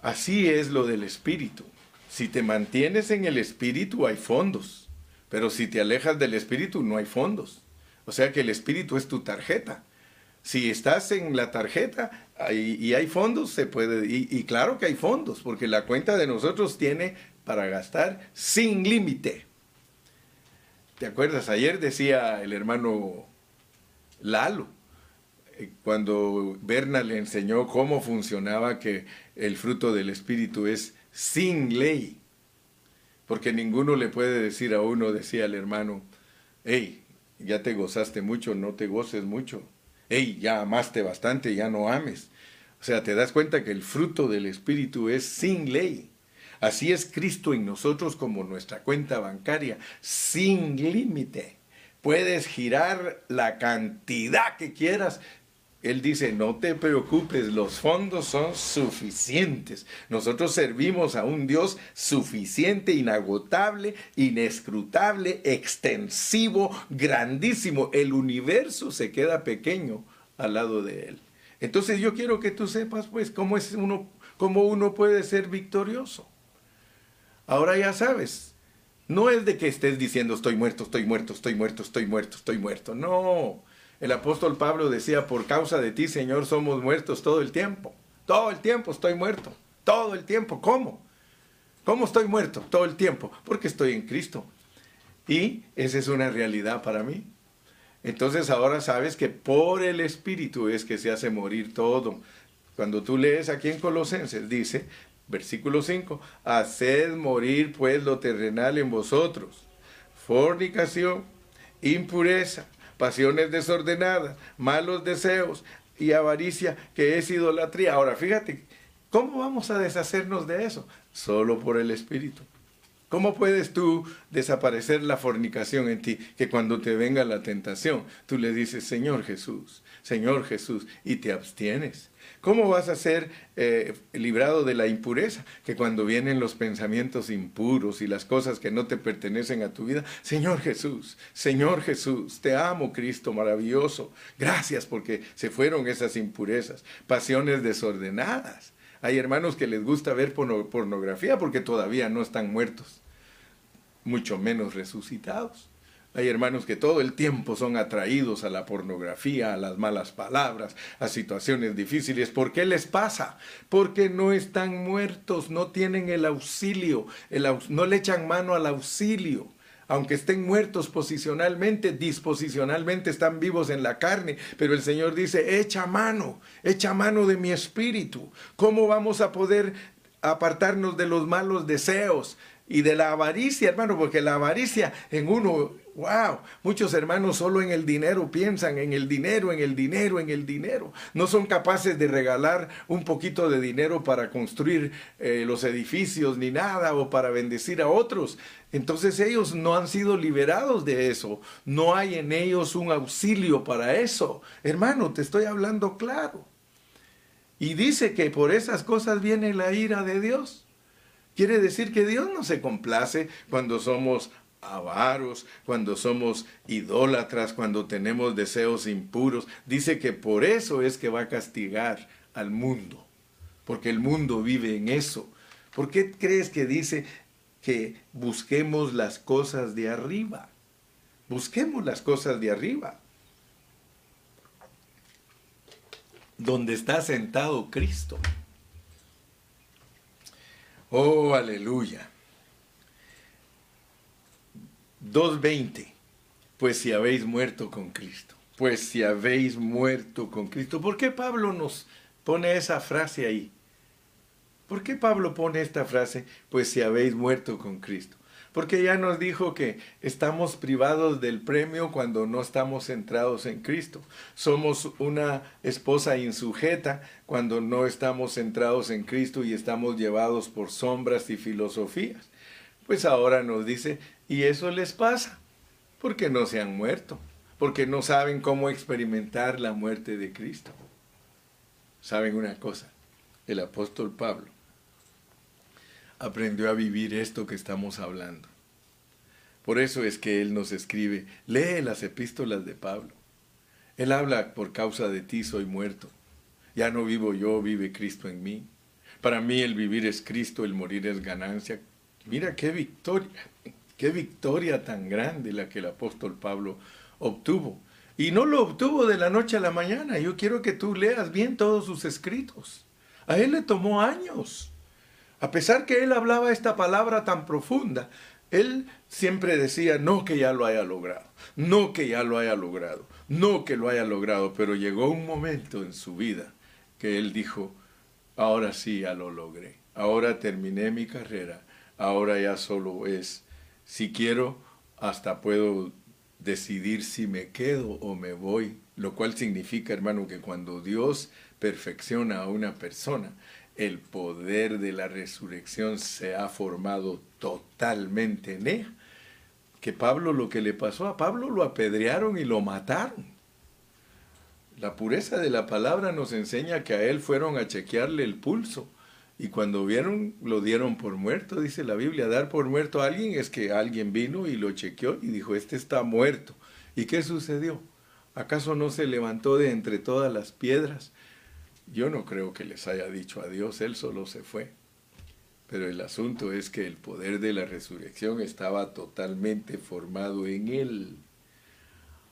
Así es lo del espíritu. Si te mantienes en el espíritu hay fondos, pero si te alejas del espíritu no hay fondos. O sea que el espíritu es tu tarjeta. Si estás en la tarjeta y hay fondos, se puede, y, claro que hay fondos, porque la cuenta de nosotros tiene para gastar sin límite. ¿Te acuerdas? Ayer decía el hermano Lalo, eh, cuando Berna le enseñó cómo funcionaba que el fruto del Espíritu es sin ley. Porque ninguno le puede decir a uno, decía el hermano, hey, ya te gozaste mucho, no te goces mucho. Ey, ya amaste bastante, ya no ames. O sea, te das cuenta que el fruto del Espíritu es sin ley. Así es Cristo en nosotros como nuestra cuenta bancaria, sin límite. Puedes girar la cantidad que quieras él dice, no te preocupes, los fondos son suficientes. Nosotros servimos a un Dios suficiente, inagotable, inescrutable, extensivo, grandísimo. El universo se queda pequeño al lado de Él. Entonces yo quiero que tú sepas pues cómo, es uno, cómo uno puede ser victorioso. Ahora ya sabes, No es de que estés diciendo estoy muerto, estoy muerto, estoy muerto, estoy muerto, estoy muerto. No. El apóstol Pablo decía, por causa de ti, Señor, somos muertos todo el tiempo. Todo el tiempo estoy muerto. Todo el tiempo. ¿Cómo? ¿Cómo estoy muerto? Todo el tiempo. Porque estoy en Cristo. Y esa es una realidad para mí. Entonces ahora sabes que por el Espíritu es que se hace morir todo. Cuando tú lees aquí en Colosenses, dice, versículo 5, haced morir pues lo terrenal en vosotros, fornicación, impureza, pasiones desordenadas, malos deseos y avaricia, que es idolatría. Ahora, fíjate, ¿cómo vamos a deshacernos de eso? Solo por el Espíritu. ¿Cómo puedes tú desaparecer la fornicación en ti? Que cuando te venga la tentación, tú le dices, Señor Jesús, Señor Jesús, y te abstienes. ¿Cómo vas a ser eh, librado de la impureza? Que cuando vienen los pensamientos impuros y las cosas que no te pertenecen a tu vida, Señor Jesús, Señor Jesús, te amo Cristo maravilloso. Gracias porque se fueron esas impurezas, pasiones desordenadas. Hay hermanos que les gusta ver pornografía porque todavía no están muertos, mucho menos resucitados. Hay hermanos que todo el tiempo son atraídos a la pornografía, a las malas palabras, a situaciones difíciles. ¿Por qué les pasa? Porque no están muertos, no tienen el auxilio, no le echan mano al auxilio aunque estén muertos posicionalmente, disposicionalmente están vivos en la carne, pero el Señor dice, echa mano, echa mano de mi espíritu. ¿Cómo vamos a poder apartarnos de los malos deseos y de la avaricia, hermano? Porque la avaricia en uno Wow, muchos hermanos solo en el dinero piensan, en el dinero, en el dinero, en el dinero. No son capaces de regalar un poquito de dinero para construir eh, los edificios ni nada o para bendecir a otros. Entonces ellos no han sido liberados de eso. No hay en ellos un auxilio para eso. Hermano, te estoy hablando claro. Y dice que por esas cosas viene la ira de Dios. Quiere decir que Dios no se complace cuando somos avaros, cuando somos idólatras, cuando tenemos deseos impuros. Dice que por eso es que va a castigar al mundo, porque el mundo vive en eso. ¿Por qué crees que dice que busquemos las cosas de arriba? Busquemos las cosas de arriba. Donde está sentado Cristo. Oh, aleluya. 2.20. Pues si habéis muerto con Cristo. Pues si habéis muerto con Cristo. ¿Por qué Pablo nos pone esa frase ahí? ¿Por qué Pablo pone esta frase? Pues si habéis muerto con Cristo. Porque ya nos dijo que estamos privados del premio cuando no estamos centrados en Cristo. Somos una esposa insujeta cuando no estamos centrados en Cristo y estamos llevados por sombras y filosofías. Pues ahora nos dice, y eso les pasa porque no se han muerto, porque no saben cómo experimentar la muerte de Cristo. ¿Saben una cosa? El apóstol Pablo aprendió a vivir esto que estamos hablando. Por eso es que él nos escribe, lee las epístolas de Pablo. Él habla, por causa de ti soy muerto. Ya no vivo yo, vive Cristo en mí. Para mí el vivir es Cristo, el morir es ganancia. Mira qué victoria. Qué victoria tan grande la que el apóstol Pablo obtuvo. Y no lo obtuvo de la noche a la mañana. Yo quiero que tú leas bien todos sus escritos. A él le tomó años. A pesar que él hablaba esta palabra tan profunda, él siempre decía, no que ya lo haya logrado, no que ya lo haya logrado, no que lo haya logrado, pero llegó un momento en su vida que él dijo, ahora sí ya lo logré, ahora terminé mi carrera, ahora ya solo es si quiero, hasta puedo decidir si me quedo o me voy, lo cual significa, hermano, que cuando Dios perfecciona a una persona, el poder de la resurrección se ha formado totalmente en ella. Que Pablo lo que le pasó a Pablo lo apedrearon y lo mataron. La pureza de la palabra nos enseña que a él fueron a chequearle el pulso y cuando vieron, lo dieron por muerto, dice la Biblia. Dar por muerto a alguien es que alguien vino y lo chequeó y dijo, este está muerto. ¿Y qué sucedió? ¿Acaso no se levantó de entre todas las piedras? Yo no creo que les haya dicho adiós, él solo se fue. pero el asunto es que el poder de la resurrección estaba totalmente formado en él.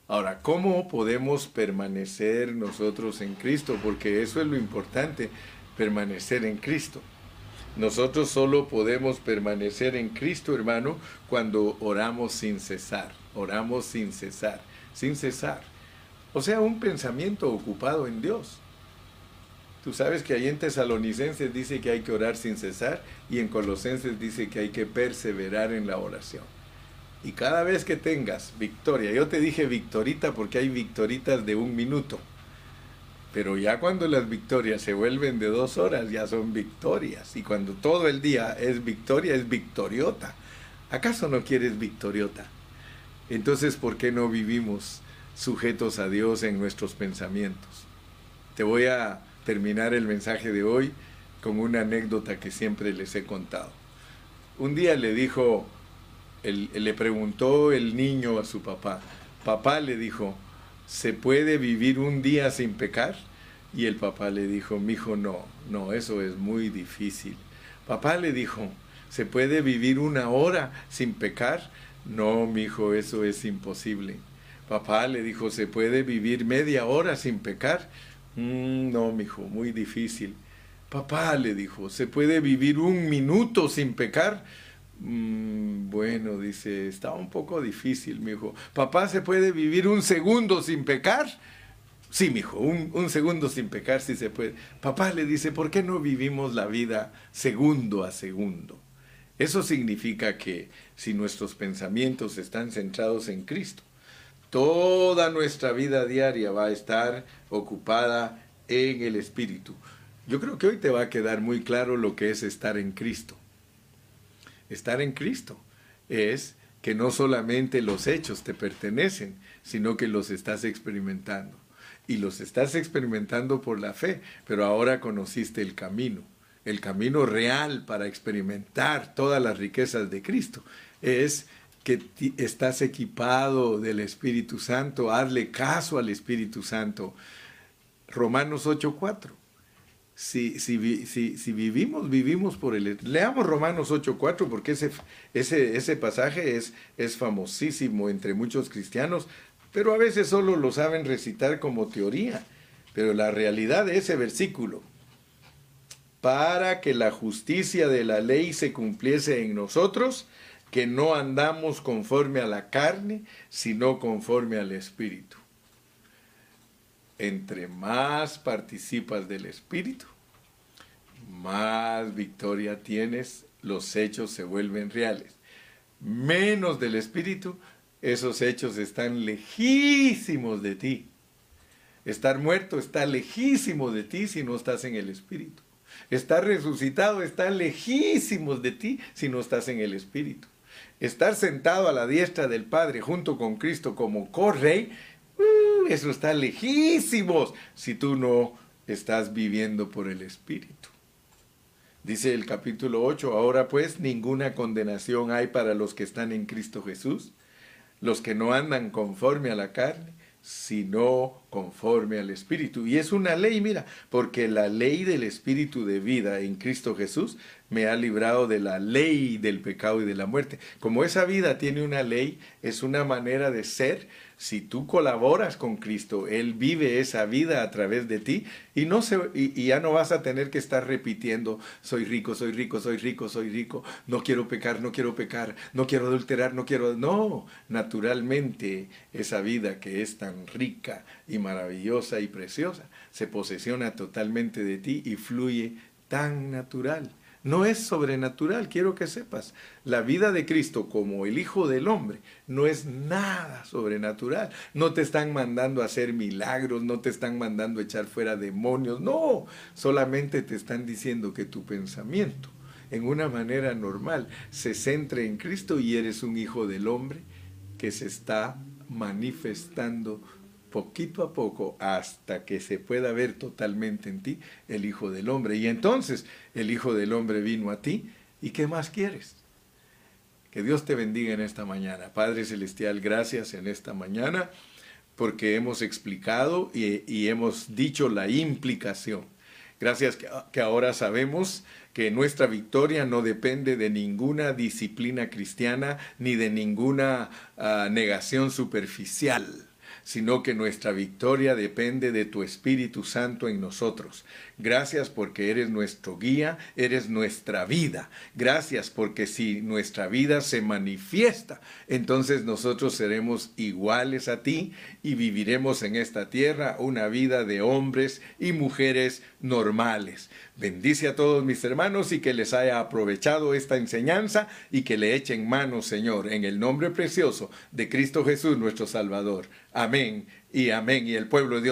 Ahora, ¿cómo podemos permanecer nosotros en Cristo? Porque eso es lo importante, permanecer en Cristo. Nosotros solo podemos permanecer en Cristo, hermano, cuando oramos sin cesar. Oramos sin cesar, sin cesar. O sea, un pensamiento ocupado en Dios. Tú sabes que ahí en Tesalonicenses dice que hay que orar sin cesar y en Colosenses dice que hay que perseverar en la oración. Y cada vez que tengas victoria, yo te dije victorita porque hay victoritas de un minuto, pero ya cuando las victorias se vuelven de dos horas, ya son victorias. Y cuando todo el día es victoria, es victoriota. ¿Acaso no quieres victoriota? Entonces, ¿por qué no vivimos sujetos a Dios en nuestros pensamientos? Te voy a terminar el mensaje de hoy con una anécdota que siempre les he contado. Un día le dijo, le preguntó el niño a su papá, papá le dijo, ¿se puede vivir un día sin pecar? Y el papá le dijo, mi hijo, no, no, eso es muy difícil. Papá le dijo, ¿se puede vivir una hora sin pecar? No, mi hijo, eso es imposible. Papá le dijo, ¿se puede vivir media hora sin pecar? Mm, no, mi hijo, muy difícil. Papá le dijo, ¿se puede vivir un minuto sin pecar? Mm, bueno, dice, está un poco difícil, mi hijo. Papá, ¿se puede vivir un segundo sin pecar? Sí, mi hijo, un, un, segundo sin pecar sí se puede. Papá le dice, ¿por qué no vivimos la vida segundo a segundo? Eso significa que si nuestros pensamientos están centrados en Cristo, toda nuestra vida diaria va a estar ocupada en el Espíritu. Yo creo que hoy te va a quedar muy claro lo que es estar en Cristo. Estar en Cristo es que no solamente los hechos te pertenecen, sino que los estás experimentando. Y los estás experimentando por la fe, pero ahora conociste el camino. El camino real para experimentar todas las riquezas de Cristo es que estás equipado del Espíritu Santo, hazle caso al Espíritu Santo. Romanos 8:4 si, si, si, vivimos, vivimos por el... Leamos Romanos 8.4 porque ese, ese, ese pasaje es, es famosísimo entre muchos cristianos, pero a veces solo lo saben recitar como teoría. Pero la realidad de ese versículo, para que la justicia de la ley se cumpliese en nosotros, que no andamos conforme a la carne, sino conforme al Espíritu entre más participas del Espíritu, más victoria tienes, los hechos se vuelven reales. Menos del Espíritu, esos hechos están lejísimos de ti. Estar muerto está lejísimo de ti si no estás en el Espíritu. Estar resucitado está lejísimos de ti si no estás en el Espíritu. Estar sentado a la diestra del Padre junto con Cristo como correy Uh, eso está lejísimos si tú no estás viviendo por el Espíritu. Dice el capítulo 8, ahora pues ninguna condenación hay para los que están en Cristo Jesús, los que no andan conforme a la carne, sino conforme al Espíritu. Y es una ley, mira, porque la ley del Espíritu de vida en Cristo Jesús me ha librado de la ley del pecado y de la muerte. Como esa vida tiene una ley, es una manera de ser, si tú colaboras con Cristo, Él vive esa vida a través de ti y, ya no vas a tener que estar repitiendo, soy rico, soy rico, soy rico, soy rico, no quiero pecar, no quiero pecar, no quiero adulterar, no quiero... No, naturalmente esa vida que es tan rica y maravillosa y preciosa se posesiona totalmente de ti y fluye tan natural. No es sobrenatural, quiero que sepas. La vida de Cristo como el Hijo del Hombre no es nada sobrenatural. No te están mandando a hacer milagros, no te están mandando a echar fuera demonios, no. Solamente te están diciendo que tu pensamiento en una manera normal se centre en Cristo y eres un Hijo del Hombre que se está manifestando poquito a poco hasta que se pueda ver totalmente en ti el Hijo del Hombre. Y entonces el Hijo del Hombre vino a ti. ¿Y qué más quieres? Que Dios te bendiga en esta mañana. Padre Celestial, gracias en esta mañana porque hemos explicado y, hemos dicho la implicación Gracias que ahora sabemos que nuestra victoria no depende de ninguna disciplina cristiana ni de ninguna uh, negación superficial sino que nuestra victoria depende de tu Espíritu Santo en nosotros. Gracias porque eres nuestro guía, eres nuestra vida. Gracias porque si nuestra vida se manifiesta, entonces nosotros seremos iguales a ti y viviremos en esta tierra una vida de hombres y mujeres normales. Bendice a todos mis hermanos y que les haya aprovechado esta enseñanza y que le echen mano, Señor, en el nombre precioso de Cristo Jesús, nuestro Salvador. Amén y amén. Y el pueblo de Dios.